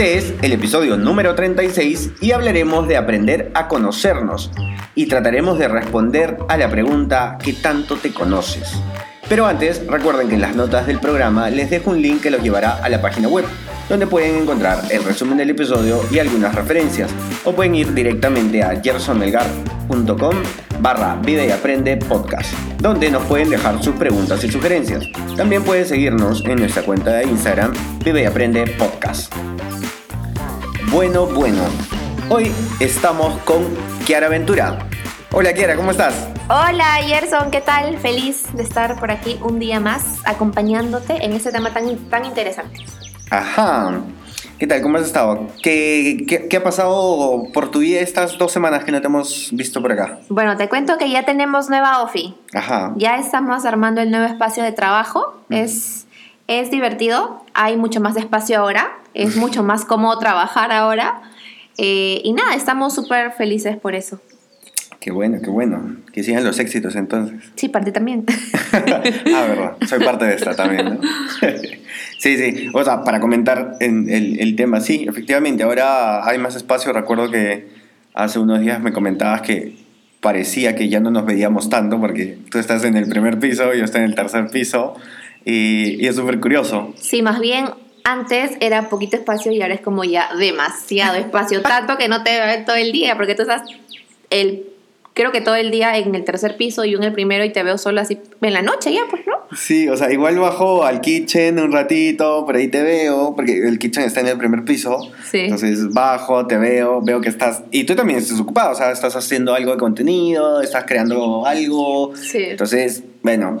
Este es el episodio número 36 y hablaremos de aprender a conocernos y trataremos de responder a la pregunta ¿qué tanto te conoces? Pero antes, recuerden que en las notas del programa les dejo un link que los llevará a la página web, donde pueden encontrar el resumen del episodio y algunas referencias, o pueden ir directamente a gersonmelgar.com barra Vida y Aprende Podcast, donde nos pueden dejar sus preguntas y sugerencias. También pueden seguirnos en nuestra cuenta de Instagram, Vive y Aprende Podcast. Bueno, bueno. Hoy estamos con Kiara Ventura. Hola Kiara, ¿cómo estás? Hola Gerson, ¿qué tal? Feliz de estar por aquí un día más acompañándote en este tema tan, tan interesante. Ajá. ¿Qué tal? ¿Cómo has estado? ¿Qué, qué, qué ha pasado por tu vida estas dos semanas que no te hemos visto por acá? Bueno, te cuento que ya tenemos nueva OFI. Ajá. Ya estamos armando el nuevo espacio de trabajo. Es, es divertido, hay mucho más espacio ahora, es mucho más cómodo trabajar ahora. Eh, y nada, estamos súper felices por eso. Qué bueno, qué bueno. Que sigan los éxitos entonces. Sí, parte también. ah, verdad. Soy parte de esta también, ¿no? sí, sí. O sea, para comentar en el, el tema, sí, efectivamente, ahora hay más espacio. Recuerdo que hace unos días me comentabas que parecía que ya no nos veíamos tanto porque tú estás en el primer piso, yo estoy en el tercer piso y, y es súper curioso. Sí, más bien antes era poquito espacio y ahora es como ya demasiado espacio, tanto que no te veo todo el día porque tú estás el creo que todo el día en el tercer piso y yo en el primero y te veo solo así en la noche ya, pues, ¿no? Sí, o sea, igual bajo al kitchen un ratito, por ahí te veo, porque el kitchen está en el primer piso. Sí. Entonces bajo, te veo, veo que estás... Y tú también estás ocupado, o sea, estás haciendo algo de contenido, estás creando algo. Sí. Entonces, bueno,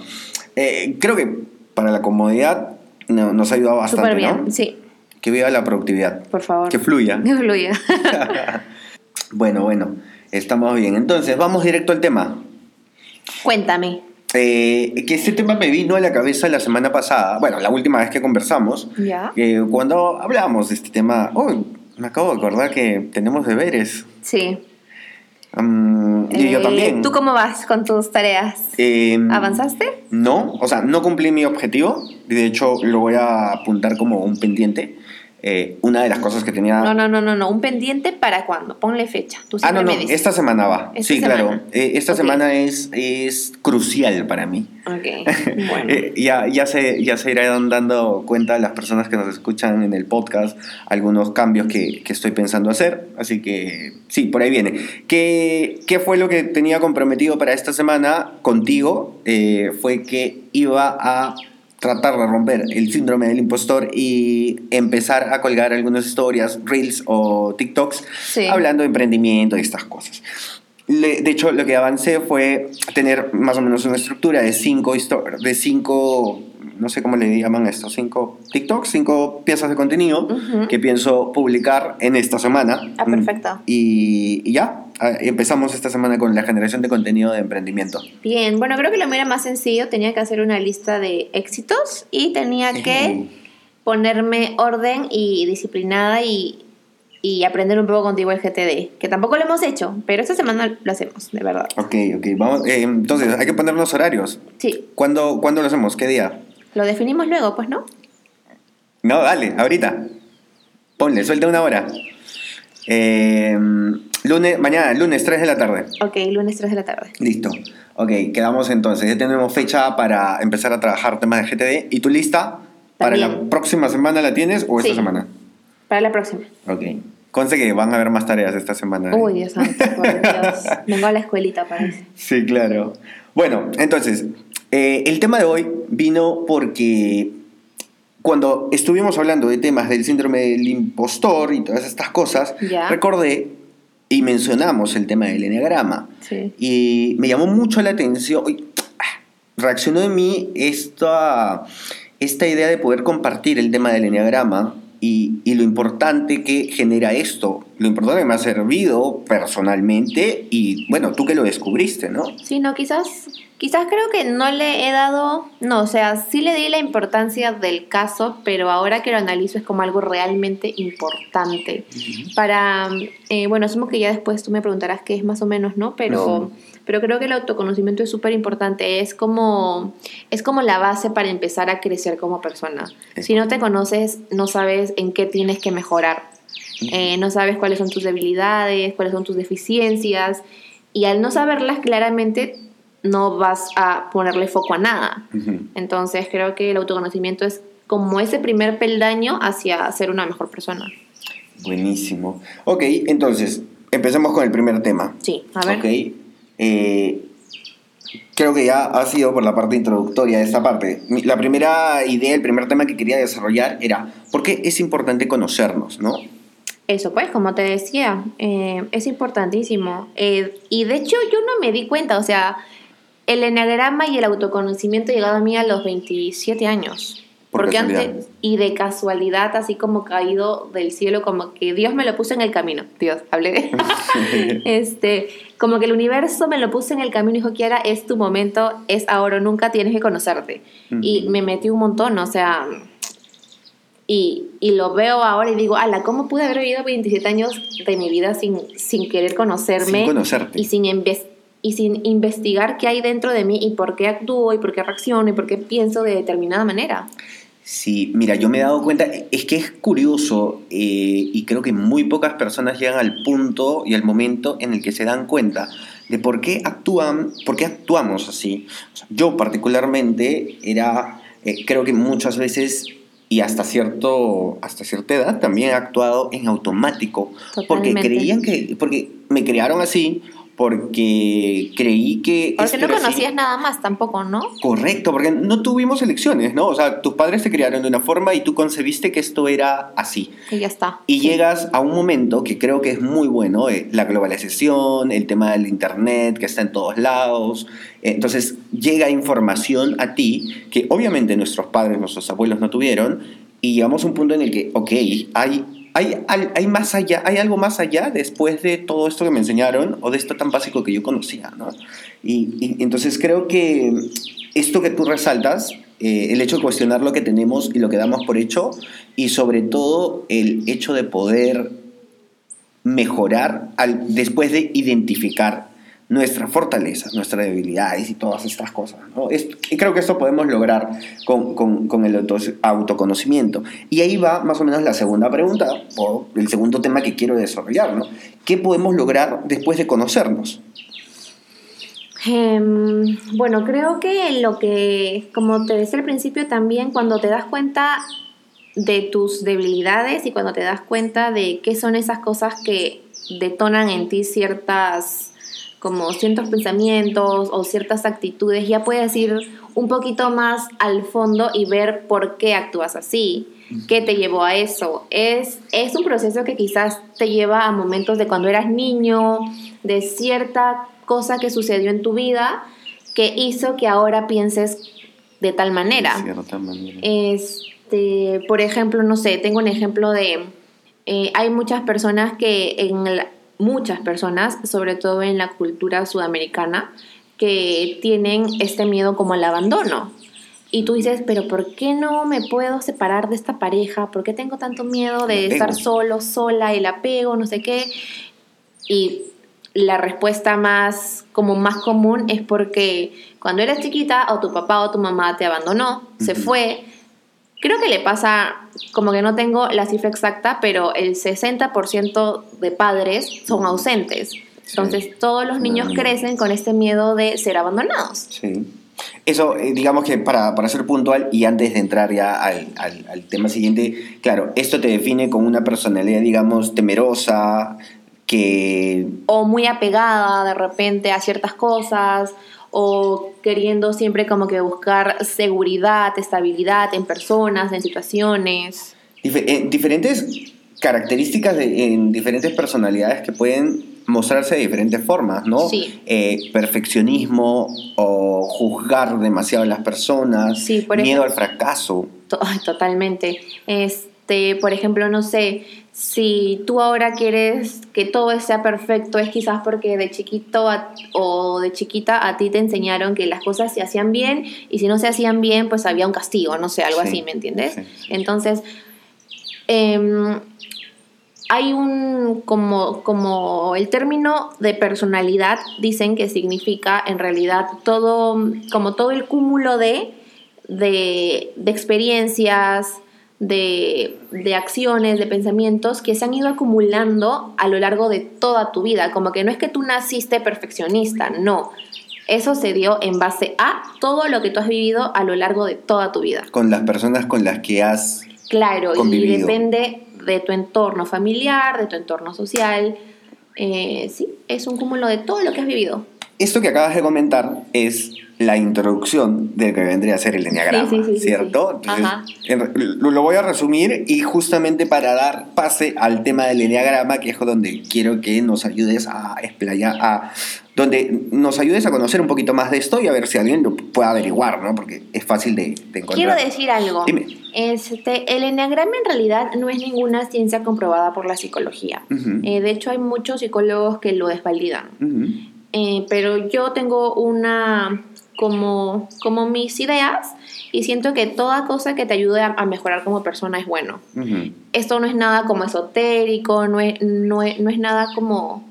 eh, creo que para la comodidad no- nos ha ayudado bastante, Súper bien, ¿no? sí, Que viva la productividad. por favor. Que fluya. Que fluya. Bueno, bueno, estamos bien. Entonces, vamos directo al tema. Cuéntame. Eh, que este tema me vino a la cabeza la semana pasada, bueno, la última vez que conversamos, Ya. eh, cuando hablábamos de este tema, oh, me acabo de acordar que tenemos deberes. Sí. Mm, y yo Eh, también. ¿Tú cómo vas con tus tareas? Eh, ¿Avanzaste? No, o sea, no cumplí mi objetivo, y de hecho lo voy a apuntar como un pendiente. Eh, una de las cosas que tenía... No, no, no, no, no. Un pendiente para cuándo. Ponle fecha. Tú Ah, no, no, esta semana va. Esta sí, semana. claro. Eh, esta Ok. semana es, es crucial para mí. Ok, bueno. Eh, ya, ya, se, ya se irán dando cuenta las personas que nos escuchan en el podcast algunos cambios que, que estoy pensando hacer. Así que sí, por ahí viene. ¿Qué, qué fue lo que tenía comprometido para esta semana contigo? Eh, fue que iba a tratar de romper el síndrome del impostor y empezar a colgar algunas historias, reels o TikToks Sí. hablando de emprendimiento y estas cosas. Le- de hecho, lo que avancé fue tener más o menos una estructura de cinco, de cinco no sé cómo le llaman esto, cinco TikToks, cinco piezas de contenido que pienso publicar en esta semana. Ah, perfecto. Y, y ya, ah, empezamos esta semana con la generación de contenido de emprendimiento. Bien, bueno, creo que lo era más sencillo. Tenía que hacer una lista de éxitos y tenía que ponerme orden y disciplinada y, y aprender un poco contigo el GTD, que tampoco lo hemos hecho, pero esta semana lo hacemos, de verdad. Ok, ok, vamos. eh, entonces, hay que ponernos horarios. Sí, ¿Cuándo, ¿Cuándo lo hacemos? ¿Qué día? Lo definimos luego, pues, ¿no? No, dale, ahorita. Ponle, suelta una hora. Eh, lunes, mañana, lunes 3 de la tarde. Ok, lunes 3 de la tarde. Listo. Ok, quedamos entonces. Ya tenemos fecha para empezar a trabajar temas de GTD. ¿Y tu lista? ¿Para la próxima semana la tienes o esta Sí. semana? Para la próxima. Ok. Conste que van a haber más tareas esta semana. ¿eh? Uy, Dios santo, por Dios. Vengo a la escuelita, parece. Sí, claro. Bueno, entonces, eh, el tema de hoy vino porque cuando estuvimos hablando de temas del síndrome del impostor y todas estas cosas, recordé y mencionamos el tema del enneagrama. Sí. Y me llamó mucho la atención, ah, reaccionó en mí esta, esta idea de poder compartir el tema del enneagrama y, y, lo importante que genera esto, lo importante que me ha servido personalmente y bueno, tú que lo descubriste, ¿no? Sí, no, quizás, quizás creo que no le he dado, no, o sea, sí le di la importancia del caso, pero ahora que lo analizo es como algo realmente importante. Para, eh, bueno, asumo que ya después tú me preguntarás qué es más o menos, ¿no? Pero pero creo que el autoconocimiento es súper importante, es como, es como la base para empezar a crecer como persona. Si no te conoces, no sabes en qué tienes que mejorar, eh, no sabes cuáles son tus debilidades, cuáles son tus deficiencias, y al no saberlas claramente, no vas a ponerle foco a nada. Entonces creo que el autoconocimiento es como ese primer peldaño hacia ser una mejor persona. Buenísimo. Ok, entonces, empecemos con el primer tema. Sí, a ver. Ok, eh, creo que ya ha sido por la parte introductoria de esta parte. La primera idea, el primer tema que quería desarrollar era por qué es importante conocernos, ¿no? Eso, pues, como te decía, eh, es importantísimo. Eh, y de hecho yo no me di cuenta, o sea, el enagrama y el autoconocimiento llegado a mí a los 27 años. Porque antes, y de casualidad, así como caído del cielo, como que Dios me lo puso en el camino. Dios, hablé. este, como que el universo me lo puso en el camino y dijo, Kiara, es tu momento, es ahora o nunca, tienes que conocerte. Y me metí un montón, o sea, y, y, lo veo ahora y digo, ala, ¿cómo pude haber vivido 27 años de mi vida sin, sin querer conocerme? Sin conocerte. Y sin y sin investigar qué hay dentro de mí y por qué actúo y por qué reacciono y por qué pienso de determinada manera. Sí, mira, yo me he dado cuenta, es que es curioso eh, y creo que muy pocas personas llegan al punto y al momento en el que se dan cuenta de por qué actúan, por qué actuamos así. yo particularmente era, eh, creo que muchas veces y hasta cierto hasta cierta edad también he actuado en automático porque creían que porque me crearon así porque creí que... Porque no conocías nada más tampoco, ¿no? Correcto, porque no tuvimos elecciones, ¿no? O sea, tus padres te criaron de una forma y tú concebiste que esto era así. Y ya está. Y llegas a un momento que creo que es muy bueno, eh, la globalización, el tema del Internet que está en todos lados. entonces llega información a ti que obviamente nuestros padres, nuestros abuelos no tuvieron y llegamos a un punto en el que, ok, hay hay, hay, más allá, hay algo más allá después de todo esto que me enseñaron o de esto tan básico que yo conocía, ¿no? Y, entonces creo que esto que tú resaltas, eh, el hecho de cuestionar lo que tenemos y lo que damos por hecho, y sobre todo el hecho de poder mejorar al, después de identificar nuestras fortalezas, nuestras debilidades y todas estas cosas. y creo que esto podemos lograr con, con, con, el autoconocimiento. Y ahí va más o menos la segunda pregunta, o el segundo tema que quiero desarrollar. ¿no? ¿Qué podemos lograr después de conocernos? Em, bueno, creo que lo que, como te decía al principio también, cuando te das cuenta de tus debilidades y cuando te das cuenta de qué son esas cosas que detonan en ti ciertas como ciertos pensamientos o ciertas actitudes, ya puedes ir un poquito más al fondo y ver por qué actúas así, qué te llevó a eso. Es, es un proceso que quizás te lleva a momentos de cuando eras niño, de cierta cosa que sucedió en tu vida que hizo que ahora pienses de tal manera. Este, por ejemplo, no sé, tengo un ejemplo de... Eh, hay muchas personas que en el, muchas personas, sobre todo en la cultura sudamericana, que tienen este miedo como al abandono. Y tú dices, pero ¿por qué no me puedo separar de esta pareja? ¿Por qué tengo tanto miedo de estar solo, sola, el apego, no sé qué? Y la respuesta más como más común es porque cuando eras chiquita o tu papá o tu mamá te abandonó, se fue, Creo que le pasa, como que no tengo la cifra exacta, pero el 60% de padres son ausentes. Entonces todos los niños crecen con este miedo de ser abandonados. Sí. Eso, eh, digamos que para, para, ser puntual y antes de entrar ya al, al, tema siguiente, claro, esto te define como una personalidad, digamos, temerosa, que... O muy apegada de repente a ciertas cosas, o queriendo siempre como que buscar seguridad, estabilidad en personas, en situaciones. Eh, diferentes características en diferentes personalidades que pueden mostrarse de diferentes formas, ¿no? Sí. Eh, perfeccionismo o juzgar demasiado a las personas, Sí, por miedo ejemplo- al fracaso. To- Totalmente. Este, por ejemplo, no sé, si tú ahora quieres que todo sea perfecto, es quizás porque de chiquito a- o de chiquita a ti te enseñaron que las cosas se hacían bien y si no se hacían bien, pues había un castigo, no sé, algo Sí, así, ¿me entiendes? sí, sí. Entonces, em, hay un, como, como el término de personalidad, dicen que significa en realidad todo, como todo el cúmulo de, de, de experiencias, de, de acciones, de pensamientos que se han ido acumulando a lo largo de toda tu vida. Como que no es que tú naciste perfeccionista, no. Eso se dio en base a todo lo que tú has vivido a lo largo de toda tu vida. Con las personas con las que has... Claro, y depende de tu entorno familiar, de tu entorno social. Eh, sí, es un cúmulo de todo lo que has vivido. Esto que acabas de comentar es la introducción del que vendría a ser el enneagrama, Sí, sí, sí, ¿cierto? Entonces, lo, voy a resumir y justamente para dar pase al tema del enneagrama, que es donde quiero que nos ayudes a explayar, a, donde nos ayudes a conocer un poquito más de esto y a ver si alguien lo puede averiguar, ¿no? Porque es fácil de, de encontrar. Quiero decir algo. Dime. Este, el enneagrama en realidad no es ninguna ciencia comprobada por la psicología. Eh, de hecho, hay muchos psicólogos que lo desvalidan. Eh, pero yo tengo una como, como mis ideas y siento que toda cosa que te ayude a, a mejorar como persona es bueno. Esto no es nada como esotérico, no es, no es, no es nada como,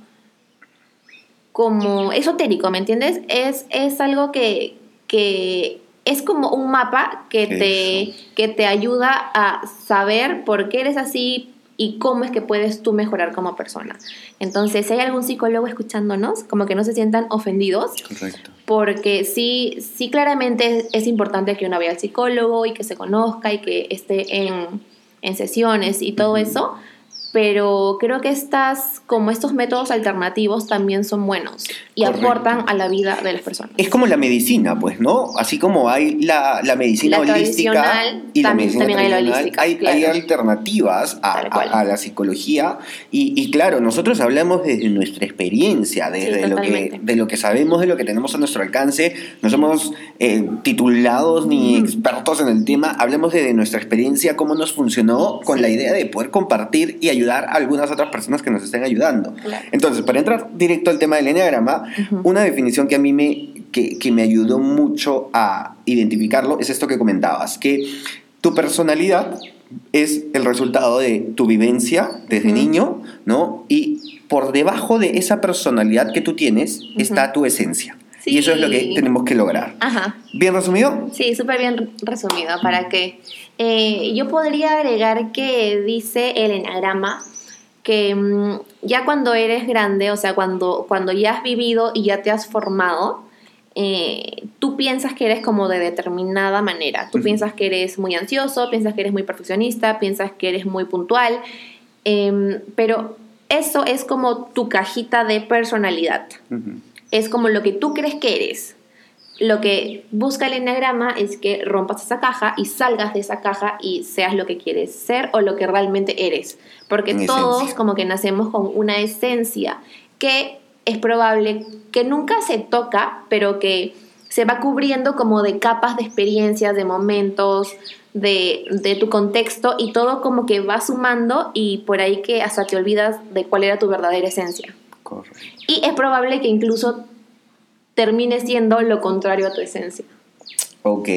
como esotérico, ¿me entiendes? Es, es algo que, que es como un mapa que te, que te ayuda a saber por qué eres así y cómo es que puedes tú mejorar como persona. Entonces, si hay algún psicólogo escuchándonos, como que no se sientan ofendidos, Correcto. porque sí, sí claramente es, es importante que uno vaya al psicólogo y que se conozca y que esté en, en sesiones y todo eso, pero creo que estas, como estos métodos alternativos también son buenos y Correcto. aportan a la vida de las personas. Es como la medicina, pues, ¿no? Así como hay la, la medicina La holística y la medicina también hay la holística, hay, claro. hay alternativas a, a- a la psicología y, y claro, nosotros hablamos desde nuestra experiencia, desde lo, que, de lo que sabemos, de lo que tenemos a nuestro alcance. No somos eh, titulados ni Ujú. expertos en el tema, hablamos desde nuestra experiencia, cómo nos funcionó con la idea de poder compartir y ayudar a algunas otras personas que nos estén ayudando. Claro. Entonces, para entrar directo al tema del enneagrama, Ujú. una definición que a mí me, que, que me ayudó mucho a identificarlo es esto que comentabas, que tu personalidad es el resultado de tu vivencia desde niño, ¿no? Y por debajo de esa personalidad que tú tienes está tu esencia. Sí. Y eso es lo que tenemos que lograr. Ajá. ¿Bien resumido? Sí, súper bien resumido. Para que eh, yo podría agregar que dice el enagrama que mm, ya cuando eres grande, o sea, cuando, cuando ya has vivido y ya te has formado, eh, tú piensas que eres como de determinada manera. Tú piensas que eres muy ansioso, piensas que eres muy perfeccionista, piensas que eres muy puntual, em, pero eso es como tu cajita de personalidad. Es como lo que tú crees que eres. Lo que busca el enneagrama es que rompas esa caja y salgas de esa caja y seas lo que quieres ser o lo que realmente eres. Porque todos esencia. como que nacemos con una esencia que es probable que nunca se toca, pero que se va cubriendo como de capas de experiencias, de momentos, de, de tu contexto y todo como que va sumando y por ahí que hasta te olvidas de cuál era tu verdadera esencia. Correcto. Y es probable que incluso termine siendo lo contrario a tu esencia. Ok.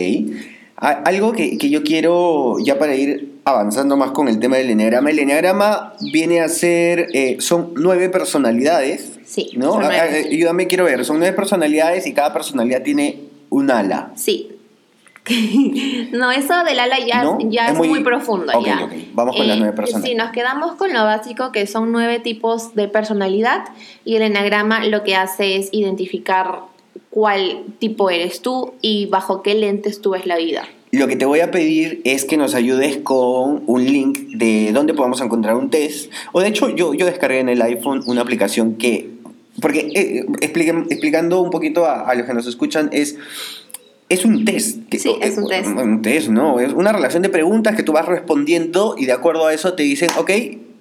Algo que, que yo quiero, ya para ir avanzando más con el tema del enneagrama, el enneagrama viene a ser, eh, son nueve personalidades, Sí, ¿no? Ayúdame, quiero ver, son nueve personalidades y cada personalidad tiene un ala. Sí. no, eso del ala ya, ¿No? ya Es es, muy- muy, profundo. Ok, ya. Eh. Vamos con las nueve personas. Si nos quedamos con lo básico, que son nueve tipos de personalidad, y el enagrama lo que hace es identificar cuál tipo eres tú y bajo qué lentes tú ves la vida. Lo que te voy a pedir es que nos ayudes con un link de dónde podemos encontrar un test. O de hecho, yo, yo descargué en el iPhone una aplicación que... Porque eh, explicando un poquito a, a los que nos escuchan, es... Es un test. que- Sí, es un eh, test. Un test, ¿no? Es una relación de preguntas que tú vas respondiendo y de acuerdo a eso te dicen, ok,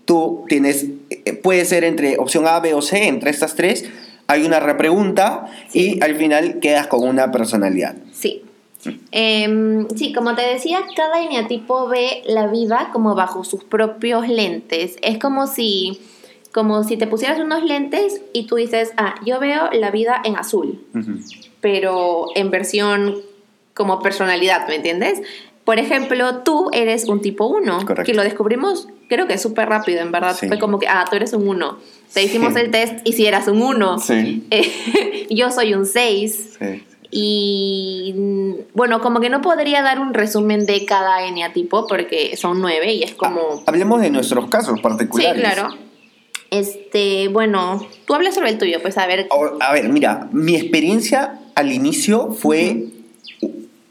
tú tienes, eh, puede ser entre opción A, B o C, entre estas tres, hay una repregunta y al final quedas con una personalidad. Sí. Em, sí, como te decía, cada eneatipo ve la vida como bajo sus propios lentes. Es como si, como si te pusieras unos lentes y tú dices, ah, yo veo la vida en azul, pero en versión como personalidad, ¿me entiendes? Por ejemplo, tú eres un tipo 1, que lo descubrimos creo que súper rápido, en verdad. Fue como que, ah, tú eres un 1. Te hicimos el test y si eras un 1. Sí. yo soy un 6. Sí. Y bueno, como que no podría dar un resumen de cada eneatipo porque son nueve y es como... Ah, hablemos de nuestros casos particulares. Sí, claro. Este, bueno, tú hablas sobre el tuyo, pues a ver. A ver, mira, mi experiencia al inicio fue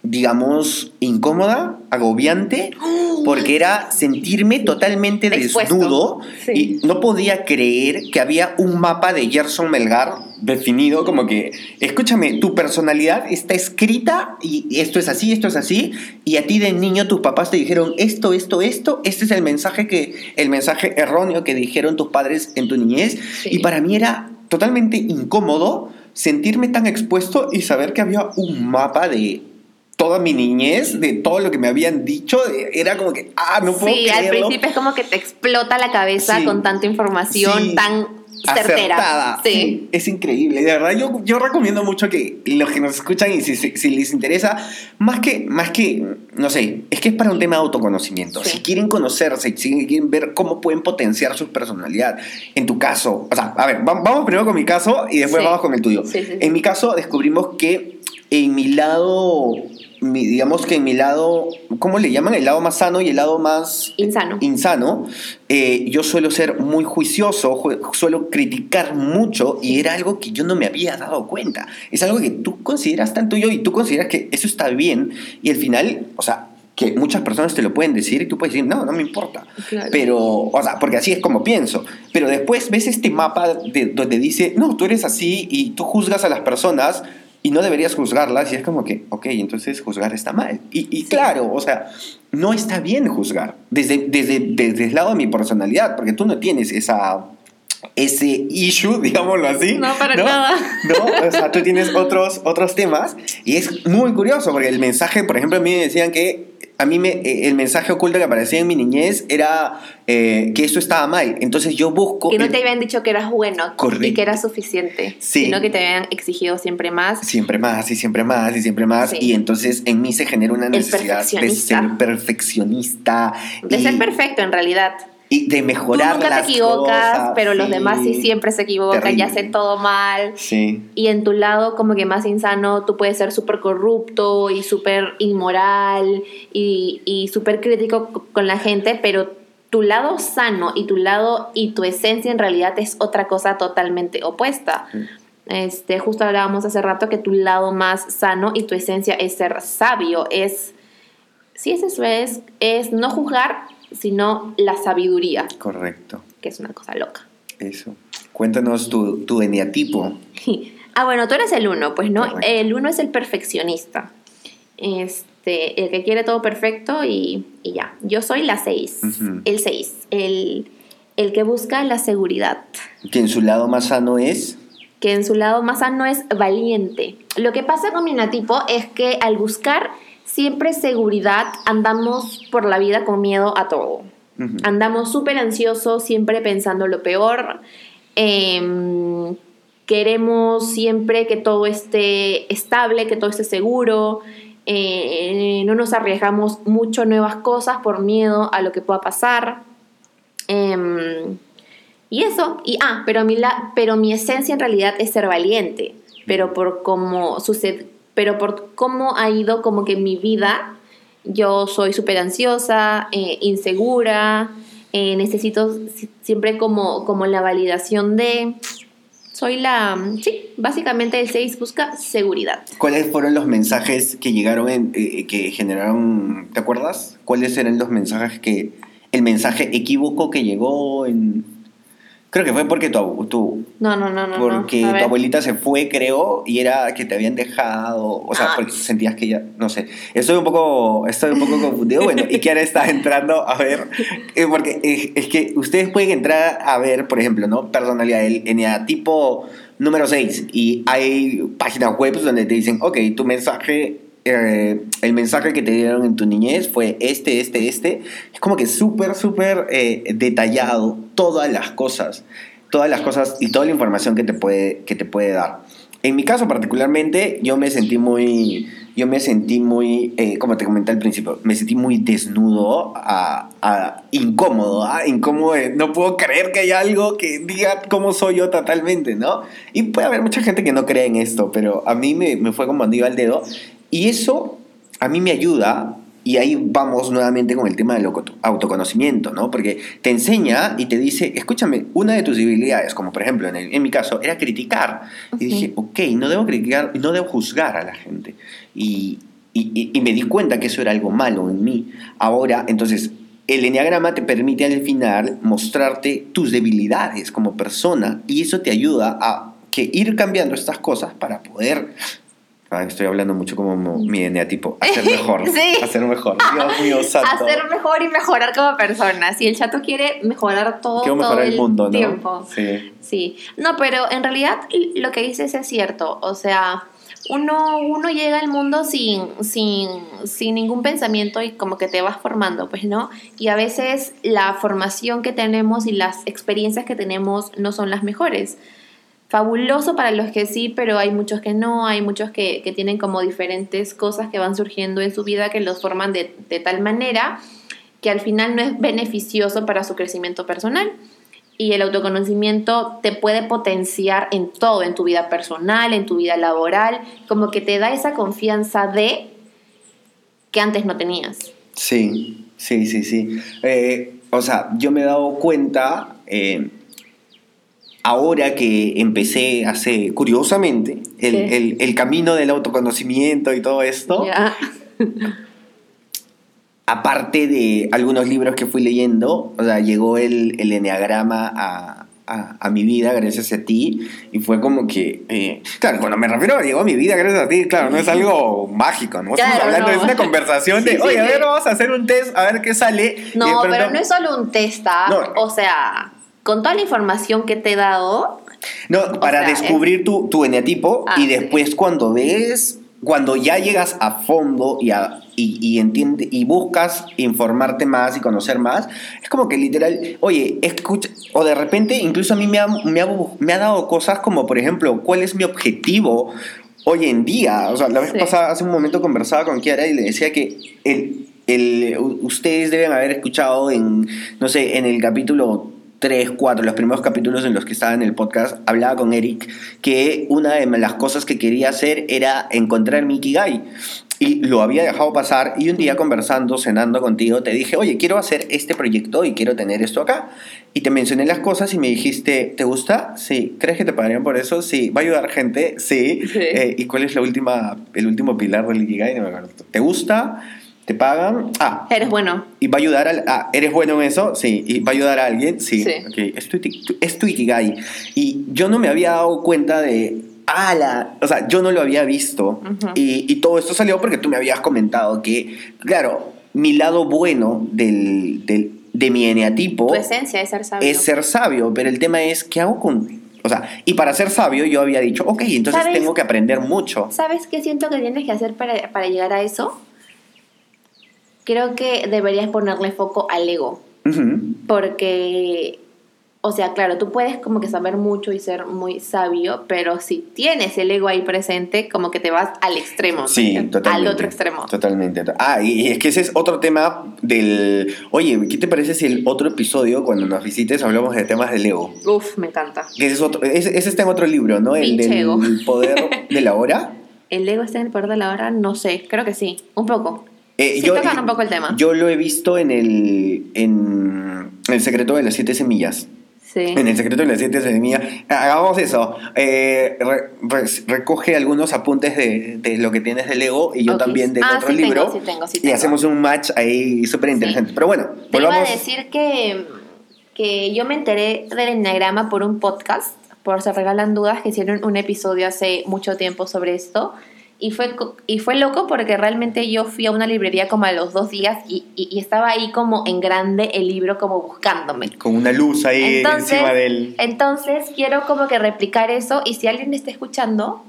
digamos, incómoda, agobiante, porque era sentirme totalmente desnudo y no podía creer que había un mapa de Gerson Melgar definido como que, escúchame, tu personalidad está escrita y esto es así, esto es así, y a ti de niño tus papás te dijeron esto, esto, esto, este es el mensaje que, el mensaje erróneo que dijeron tus padres en tu niñez, y para mí era totalmente incómodo sentirme tan expuesto y saber que había un mapa de toda mi niñez, de todo lo que me habían dicho, era como que, ah, no puedo Sí, al principio es como que te explota la cabeza con tanta información tan certera. Sí. Es increíble. De verdad, yo, yo recomiendo mucho que los que nos escuchan y si, les interesa, más que, más que, no sé, es que es para un tema de autoconocimiento. Si quieren conocerse, si quieren ver cómo pueden potenciar su personalidad, en tu caso, o sea, a ver, vamos primero con mi caso y después vamos con el tuyo. En mi caso descubrimos que en mi lado digamos que en mi lado, ¿cómo le llaman? El lado más sano y el lado más insano. insano eh, yo suelo ser muy juicioso, suelo criticar mucho y era algo que yo no me había dado cuenta. Es algo que tú consideras tan tuyo y tú consideras que eso está bien y al final, o sea, que muchas personas te lo pueden decir y tú puedes decir, no, no me importa. Pero, o sea, porque así es como pienso. Pero después ves este mapa de, donde dice, no, tú eres así y tú juzgas a las personas y no deberías juzgarlas y es como que, ok, entonces juzgar está mal. Y, claro, o sea, no está bien juzgar desde, desde, desde el lado de mi personalidad, porque tú no tienes esa ese issue, digámoslo así. No, para nada. No, o sea, tú tienes otros, otros temas y es muy curioso porque el mensaje, por ejemplo, a mí me decían que a mí me, eh, el mensaje oculto que aparecía en mi niñez era eh, que eso estaba mal. Entonces yo busco... Que no te habían dicho que eras bueno y que era suficiente, sino que te habían exigido siempre más. Siempre más y siempre más y siempre más. Y entonces en mí se genera una necesidad de ser perfeccionista. De ser perfecto en realidad y de mejorar Tú nunca te equivocas, pero los demás sí siempre se equivocan y hacen todo mal. Sí. Y en tu lado, como que más insano, tú puedes ser súper corrupto y súper inmoral y, y súper crítico con la gente, pero tu lado sano y tu lado y tu esencia en realidad es otra cosa totalmente opuesta. Este, justo hablábamos hace rato que tu lado más sano y tu esencia es ser sabio, es, sí, es eso, es, es no juzgar, sino la sabiduría. Correcto. Que es una cosa loca. Eso. Cuéntanos tu, tu eneatipo. ah, bueno, tú eres el uno, pues no. El uno es el perfeccionista. Este, el que quiere todo perfecto y, ya. Yo soy la seis. El seis. El, el que busca la seguridad. Que en su lado más sano es que en su lado más sano es valiente. Lo que pasa con mi eneatipo es que al buscar siempre seguridad, andamos por la vida con miedo a todo. Andamos súper ansiosos, siempre pensando lo peor. Em, queremos siempre que todo esté estable, que todo esté seguro. Eh, no nos arriesgamos mucho nuevas cosas por miedo a lo que pueda pasar. Em, y eso, y ah, pero, mi la, pero mi esencia en realidad es ser valiente. Pero por cómo sucede pero por cómo ha ido como que mi vida, yo soy súper ansiosa, eh, insegura, eh, necesito siempre como, como la validación de... Soy la... Sí, básicamente el 6 busca seguridad. ¿Cuáles fueron los mensajes que llegaron, en, eh, que generaron... ¿Te acuerdas? ¿Cuáles eran los mensajes que... El mensaje equívoco que llegó en Creo que fue porque tu, tu No, no, no, no. porque tu abuelita se fue, creo, y era que te habían dejado, o sea, Ah. porque sentías que ya, no sé, estoy un poco, estoy un poco confundido, bueno, y que ahora estás entrando a ver, eh, porque eh, es que ustedes pueden entrar a ver, por ejemplo, ¿no? Personalidad del tipo número 6, y hay páginas web donde te dicen, ok, tu mensaje... eh, el mensaje que te dieron en tu niñez fue este, este, este. Es como que súper, súper eh, detallado todas las cosas todas las cosas y toda la información que te puede, que te puede dar. En mi caso particularmente, yo me sentí muy, yo me sentí muy, eh, como te comenté al principio, me sentí muy desnudo, a, a- incómodo, ¿ah? incómodo, no puedo creer que haya algo que diga cómo soy yo totalmente, ¿no? Y puede haber mucha gente que no cree en esto, pero a mí me, me fue como anillo al dedo, y eso a mí me ayuda y ahí vamos nuevamente con el tema del auto- autoconocimiento, ¿no? Porque te enseña y te dice, escúchame, una de tus debilidades, como por ejemplo en, el- en mi caso, era criticar. Y dije, ok, no debo criticar, no debo juzgar a la gente. Y, y- y- y me di cuenta que eso era algo malo en mí. Ahora, entonces, el enneagrama te permite al final mostrarte tus debilidades como persona y eso te ayuda a que ir cambiando estas cosas para poder Ah, estoy hablando mucho como mo- mi eneatipo. Hacer mejor. Sí. Hacer mejor. Dios mío, santo. Hacer mejor y mejorar como persona. Si el chato quiere mejorar todo, Quiero todo mejorar el mundo, ¿no? tiempo. Sí. Sí, no, pero en realidad lo que dices es cierto. O sea, uno, uno llega al mundo sin, sin, sin ningún pensamiento y como que te vas formando, pues, ¿no? Y a veces la formación que tenemos y las experiencias que tenemos no son las mejores. Fabuloso para los que sí, pero hay muchos que no, hay muchos que, que tienen como diferentes cosas que van surgiendo en su vida que los forman de, de tal manera que al final no es beneficioso para su crecimiento personal y el autoconocimiento te puede potenciar en todo, en tu vida personal, en tu vida laboral, como que te da esa confianza de que antes no tenías. Sí, sí, sí, sí. Eh, o sea, yo me he dado cuenta, eh, ahora que empecé hace, curiosamente, el, el- el camino del autoconocimiento y todo esto, Ya. aparte de algunos libros que fui leyendo, o sea, llegó el, el enneagrama a, a- a mi vida gracias a ti y fue como que, eh, claro, cuando me refiero a llegó a mi vida gracias a ti, claro, no es algo mágico, ¿no? Estamos Claro, hablando, no. es una conversación de, Sí, sí, oye, a sí. ver, vamos a hacer un test, a ver qué sale. De No, pronto- pero no es solo un test, ¿ah? No. o sea, con toda la información que te he dado, No, para sea, descubrir tu, tu eneatipo Ah, y sí. después cuando ves, cuando ya llegas a fondo y, a- y, y entiende, y buscas informarte más y conocer más, es como que literal, oye, escucha, o de repente incluso a mí me ha, me ha, me ha dado cosas como, por ejemplo, ¿cuál es mi objetivo? Hoy en día, o sea, la vez Sí. pasada, hace un momento conversaba con Kiara y le decía que el, el, ustedes deben haber escuchado en, no sé, en el capítulo 3, 4, los primeros capítulos en los que estaba en el podcast, hablaba con Eric que una de las cosas que quería hacer era encontrar mi Ikigai. Y lo había dejado pasar y un día conversando, cenando contigo, te dije, oye, quiero hacer este proyecto y quiero tener esto acá. Y te mencioné las cosas y me dijiste, ¿te gusta? Sí. ¿Crees que te pagarían por eso? Sí. ¿Va a ayudar gente? Sí. Sí. Eh, ¿Y cuál es la última, el último pilar del Ikigai? No me acuerdo. ¿Te gusta? ¿Te pagan? Ah, eres bueno. ¿Y va a ayudar al... Ah, ¿eres bueno en eso? Sí. ¿Y va a ayudar a alguien? Sí. Sí. Ok, es tu, es tu Ikigai. Y yo no me había dado cuenta de... ¡Ala! O sea, yo no lo había visto. Ujú. y, y todo esto salió porque tú me habías comentado que, claro, mi lado bueno del, del- de mi eneatipo Tu esencia es ser sabio. es ser sabio. Pero el tema es, ¿qué hago con...? O sea, y para ser sabio yo había dicho, ok, entonces ¿Sabes? tengo que aprender mucho. ¿Sabes qué siento que tienes que hacer para, para llegar a eso? Creo que deberías ponerle foco al ego. Porque, o sea, claro, tú puedes como que saber mucho y ser muy sabio, pero si tienes el ego ahí presente, como que te vas al extremo. ¿no? Sí, totalmente. Al otro extremo. Totalmente. Ah, y es que ese es otro tema del... Oye, ¿qué te parece si el otro episodio, cuando nos visites, hablamos de temas del ego? Uf, me encanta. Ese, es otro, ese, ese está en otro libro, ¿no? El Pinche del ego. poder de la hora. ¿El ego está en el poder de la hora? No sé, creo que sí, un poco. Eh, Sí tocan un poco el tema. Yo lo he visto en el, en El secreto de las siete semillas. Sí. En el secreto de las siete semillas. Hagamos eso. Eh, re- re- recoge algunos apuntes de, de lo que tienes del ego y yo Ok. también del Ah, otro sí tengo, libro. sí tengo, sí y tengo. hacemos un match ahí súper interesante. Pero bueno, Te iba a decir que, que yo me enteré del enneagrama por un podcast, por Se Regalan Dudas, que hicieron un episodio hace mucho tiempo sobre esto. Y fue, y fue loco porque realmente yo fui a una librería como a los dos días y, y- y estaba ahí como en grande el libro como buscándome. Con una luz ahí Entonces, encima del... entonces quiero como que replicar eso y si alguien está escuchando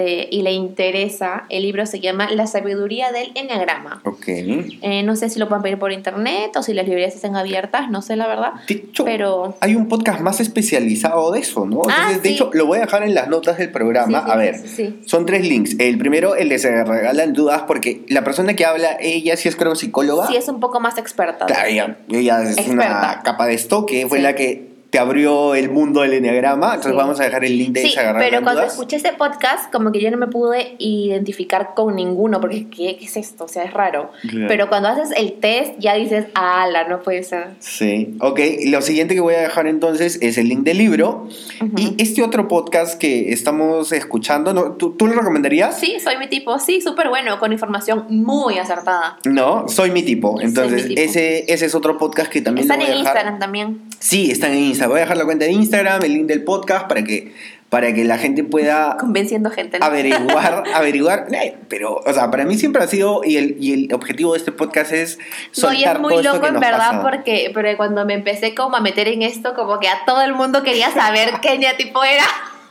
este, y le interesa, el libro se llama La sabiduría del enneagrama. Ok. Eh, no sé si lo pueden pedir por internet o si las librerías están abiertas, no sé la verdad. De hecho, Pero hay un podcast más especializado de eso, ¿no? Ah, Entonces, de sí. hecho, lo voy a dejar en las notas del programa. Sí, sí, a ver, son tres links. El primero, el de Se Regalan Dudas, porque la persona que habla, ella sí es creo psicóloga. sí es un poco más experta. Claro, ella, ella es una capa de estoque, fue Sí. la que te abrió el mundo del enneagrama. Entonces Sí. vamos a dejar el link de Sí, pero cuando Dudas. escuché ese podcast, como que yo no me pude identificar con ninguno, porque ¿qué, qué es esto? O sea, es raro. Claro. Pero cuando haces el test, ya dices, ala, no puede ser. Sí, ok. Lo siguiente que voy a dejar entonces es el link del libro. Ujú. Y este otro podcast que estamos escuchando, ¿no? ¿tú, tú lo recomendarías? Sí, soy mi tipo, sí, súper bueno, con información muy acertada. No, soy mi tipo. Entonces, mi tipo. Ese, ese es otro podcast que también Están lo voy en a dejar. Instagram también. Sí, están en Instagram. Voy a dejar la cuenta de Instagram, el link del podcast para que, para que la gente pueda Convenciendo gente. ¿no? averiguar, averiguar. Pero, o sea, para mí siempre ha sido, y el, y el objetivo de este podcast es No, y soltar es muy todo loco en verdad pasa. porque pero cuando me empecé como a meter en esto, como que a todo el mundo quería saber qué tipo era.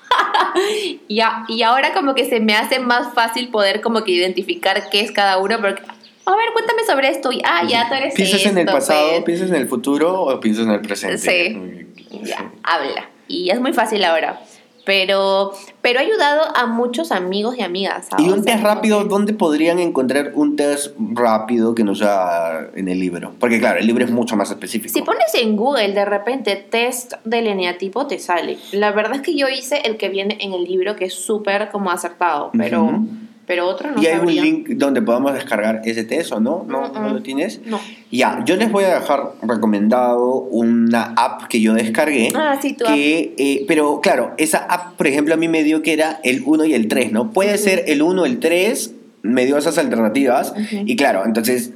y, a- y ahora como que se me hace más fácil poder como que identificar qué es cada uno, porque, a ver, cuéntame sobre esto. Y, ah, ya tú eres ¿Piensas en el pasado, pues. piensas en el futuro o piensas en el presente? Sí. Ya, habla. Y es muy fácil ahora. Pero, pero ha ayudado a muchos amigos y amigas. ¿sabes? Y un test rápido, ¿dónde podrían encontrar un test rápido que no sea en el libro? Porque claro, el libro es mucho más específico. Si pones en Google de repente test del eneatipo, te sale. La verdad es que yo hice el que viene en el libro, que es súper como acertado, pero, Ujú. Pero otro no ¿Y hay sabría. un link donde podamos descargar ese test o no? ¿No, ¿No Mm, mm. lo tienes? No. Ya, yo les voy a dejar recomendado una app que yo descargué. Ah, sí, tu que, eh, pero claro, esa app, por ejemplo, a mí me dio que era el 1 y el 3, ¿no? Puede ser el 1 o el 3, me dio esas alternativas. Y claro, entonces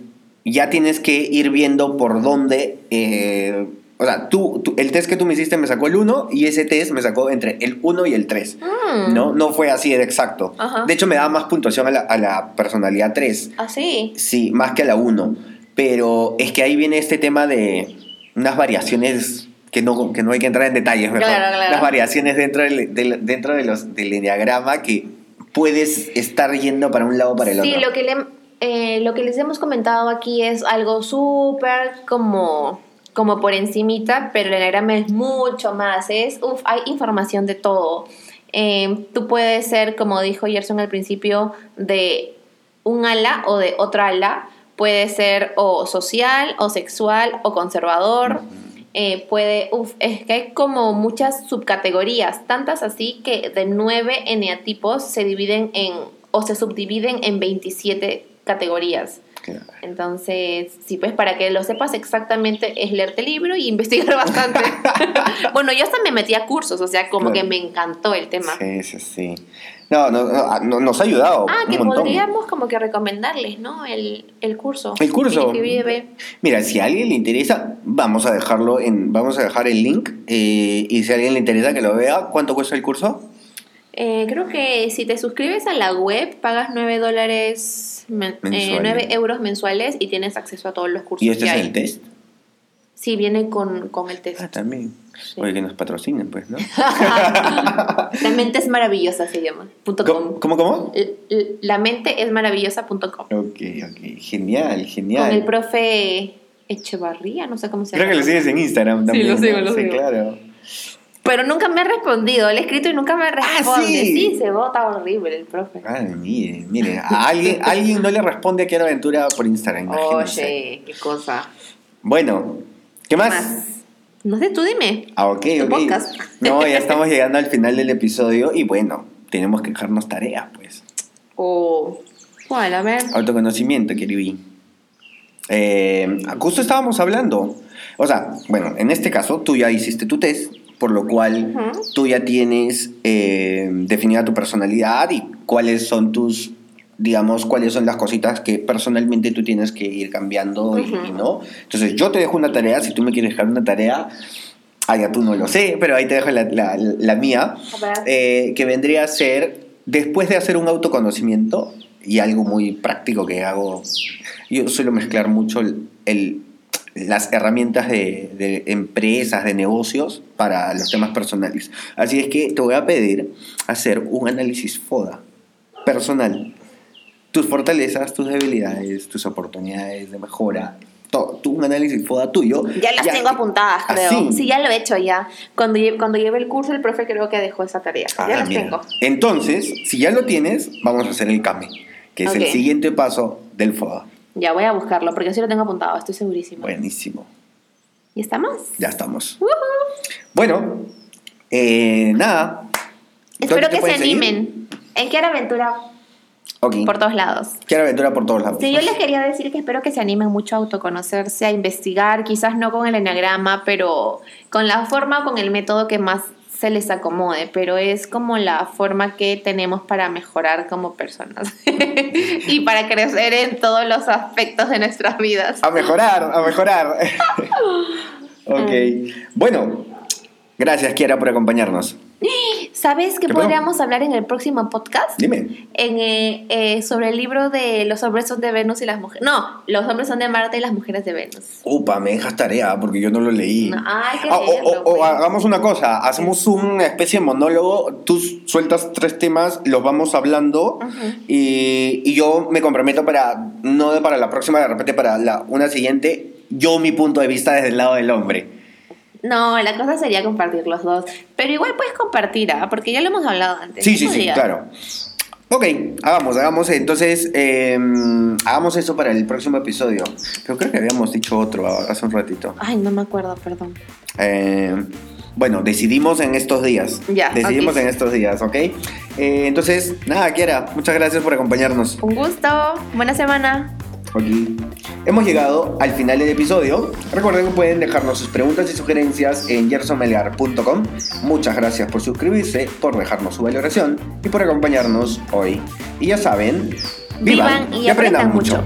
ya tienes que ir viendo por dónde. eh, o sea, tú, tú- el test que tú me hiciste me sacó el 1 y ese test me sacó entre el 1 y el 3. Mm. ¿No? No fue así de exacto. Ajá. De hecho, me daba más puntuación a la, a la personalidad 3. Ah, sí. Sí, más que a la 1. Pero es que ahí viene este tema de unas variaciones que no, que no hay que entrar en detalles, mejor. Claro, claro. Las variaciones dentro, del, del- dentro de los, del enneagrama que puedes estar yendo para un lado o para el Sí, otro. lo que, le- eh, lo que les hemos comentado aquí es algo súper como, como por encimita, pero el enagrama es mucho más. Es, uf, hay información de todo. Eh, tú puedes ser, como dijo Gerson al principio, de un ala o de otra ala. Puede ser o social, o sexual, o conservador. Eh, puede, uf, es que hay como muchas subcategorías, tantas así que de nueve eneatipos se dividen en, o se subdividen en 27 categorías. Claro. Entonces, sí, pues para que lo sepas exactamente es leerte el libro y investigar bastante. bueno, yo hasta me metí a cursos, o sea, como Claro. que me encantó el tema. Sí, sí, sí. No, no, no, no, nos ha ayudado. Ah, un que montón. podríamos como que recomendarles, ¿no? El, el curso. El curso. Vive. Mira, si a alguien le interesa, vamos a dejarlo en, vamos a dejar el link eh, y si a alguien le interesa que lo vea, ¿cuánto cuesta el curso? Eh, creo que si te suscribes a la web, pagas 9 dólares, eh, Mensuales. 9 euros mensuales y tienes acceso a todos los cursos Y este que es hay. el test. Sí, viene con, con el test. Ah, también. Sí. Oye, que nos patrocinen, pues, ¿no? La mente es maravillosa, se llama. punto ¿Cómo, com. cómo? cómo? La mente es maravillosa.com. Ok, ok. Genial, genial. Con el profe Echevarría, no sé cómo se Creo llama. que lo sigues en Instagram Sí, también. lo sigo, ¿no? lo Sí, sigo. claro. Pero nunca me ha respondido. Le he escrito y nunca me responde. sí. sí. se vota horrible el profe. Ay, mire, mire. A alguien, alguien no le responde a Quiero Aventura por Instagram, imagínense. Oye, qué cosa. Bueno, ¿qué más? Más. No sé, tú dime. Ah, ok, ok. podcast. No, ya estamos llegando al final del episodio y bueno, tenemos que dejarnos tareas, pues. O. ¿Cuál? A ver. Autoconocimiento, Kirby. Eh, justo estábamos hablando. O sea, bueno, en este caso tú ya hiciste tu test, por lo cual tú ya tienes eh, definida tu personalidad y cuáles son tus digamos, cuáles son las cositas que personalmente tú tienes que ir cambiando y, no. Entonces, yo te dejo una tarea, si tú me quieres dejar una tarea, ya tú no lo sé, pero ahí te dejo la, la- la mía, eh, que vendría a ser, después de hacer un autoconocimiento, y algo muy práctico que hago, yo suelo mezclar mucho el, el- las herramientas de, de empresas, de negocios para los temas personales. Así es que te voy a pedir hacer un análisis FODA personal. Tus fortalezas, tus debilidades, tus oportunidades de mejora. Todo, tú, un análisis FODA tuyo. Ya las tengo apuntadas, creo. Así. Sí, ya lo he hecho ya. Cuando, lle- cuando llevé el curso, el profe creo que dejó esa tarea. Ah, ya las mira. tengo. Entonces, si ya lo tienes, vamos a hacer el CAME, que es el Ok. siguiente paso del FODA. Ya voy a buscarlo, porque sí lo tengo apuntado, estoy segurísima. Buenísimo. ¿Y estamos? Ya estamos. Bueno, eh, nada. Espero ¿Dónde te que se animen. En Quiero Aventura Ok. por todos lados. Quiero aventura por todos lados. Sí, yo les quería decir que espero que se animen mucho a autoconocerse, a investigar, quizás no con el enagrama, pero con la forma o con el método que más se les acomode, pero es como la forma que tenemos para mejorar como personas y para crecer en todos los aspectos de nuestras vidas. A mejorar, a mejorar. ok. Bueno, gracias, Kiara, por acompañarnos. ¿Sabes qué podríamos hablar en el próximo podcast? Dime. En, eh, eh, sobre el libro de Los hombres son de Venus y las mujeres. No, los hombres son de Marte y las mujeres de Venus. Upa, me dejas tarea porque yo no lo leí. No, hay que Ah, leerlo, o, o pues. hagamos una cosa, hacemos una especie de monólogo, tú sueltas tres temas, los vamos hablando y, y yo me comprometo para, no para la próxima, de repente para la, una siguiente, yo mi punto de vista desde el lado del hombre. No, la cosa sería compartir los dos. Pero igual puedes compartir, ¿ah? porque ya lo hemos hablado antes. Sí, sí, sí, claro. Ok, hagamos, hagamos entonces, eh, hagamos eso para el próximo episodio. Pero creo que habíamos dicho otro hace un ratito. Ay, no me acuerdo, perdón. Eh, bueno, decidimos en estos días. Ya, Decidimos en estos días, ¿ok? Eh, entonces, nada, Kiara, muchas gracias por acompañarnos. Un gusto. Buena semana. Ok. Hemos llegado al final del episodio. Recuerden que pueden dejarnos sus preguntas y sugerencias en gersonmelgar.com. Muchas gracias por suscribirse, por dejarnos su valoración y por acompañarnos hoy. Y ya saben, vivan, Vivan y aprendan mucho.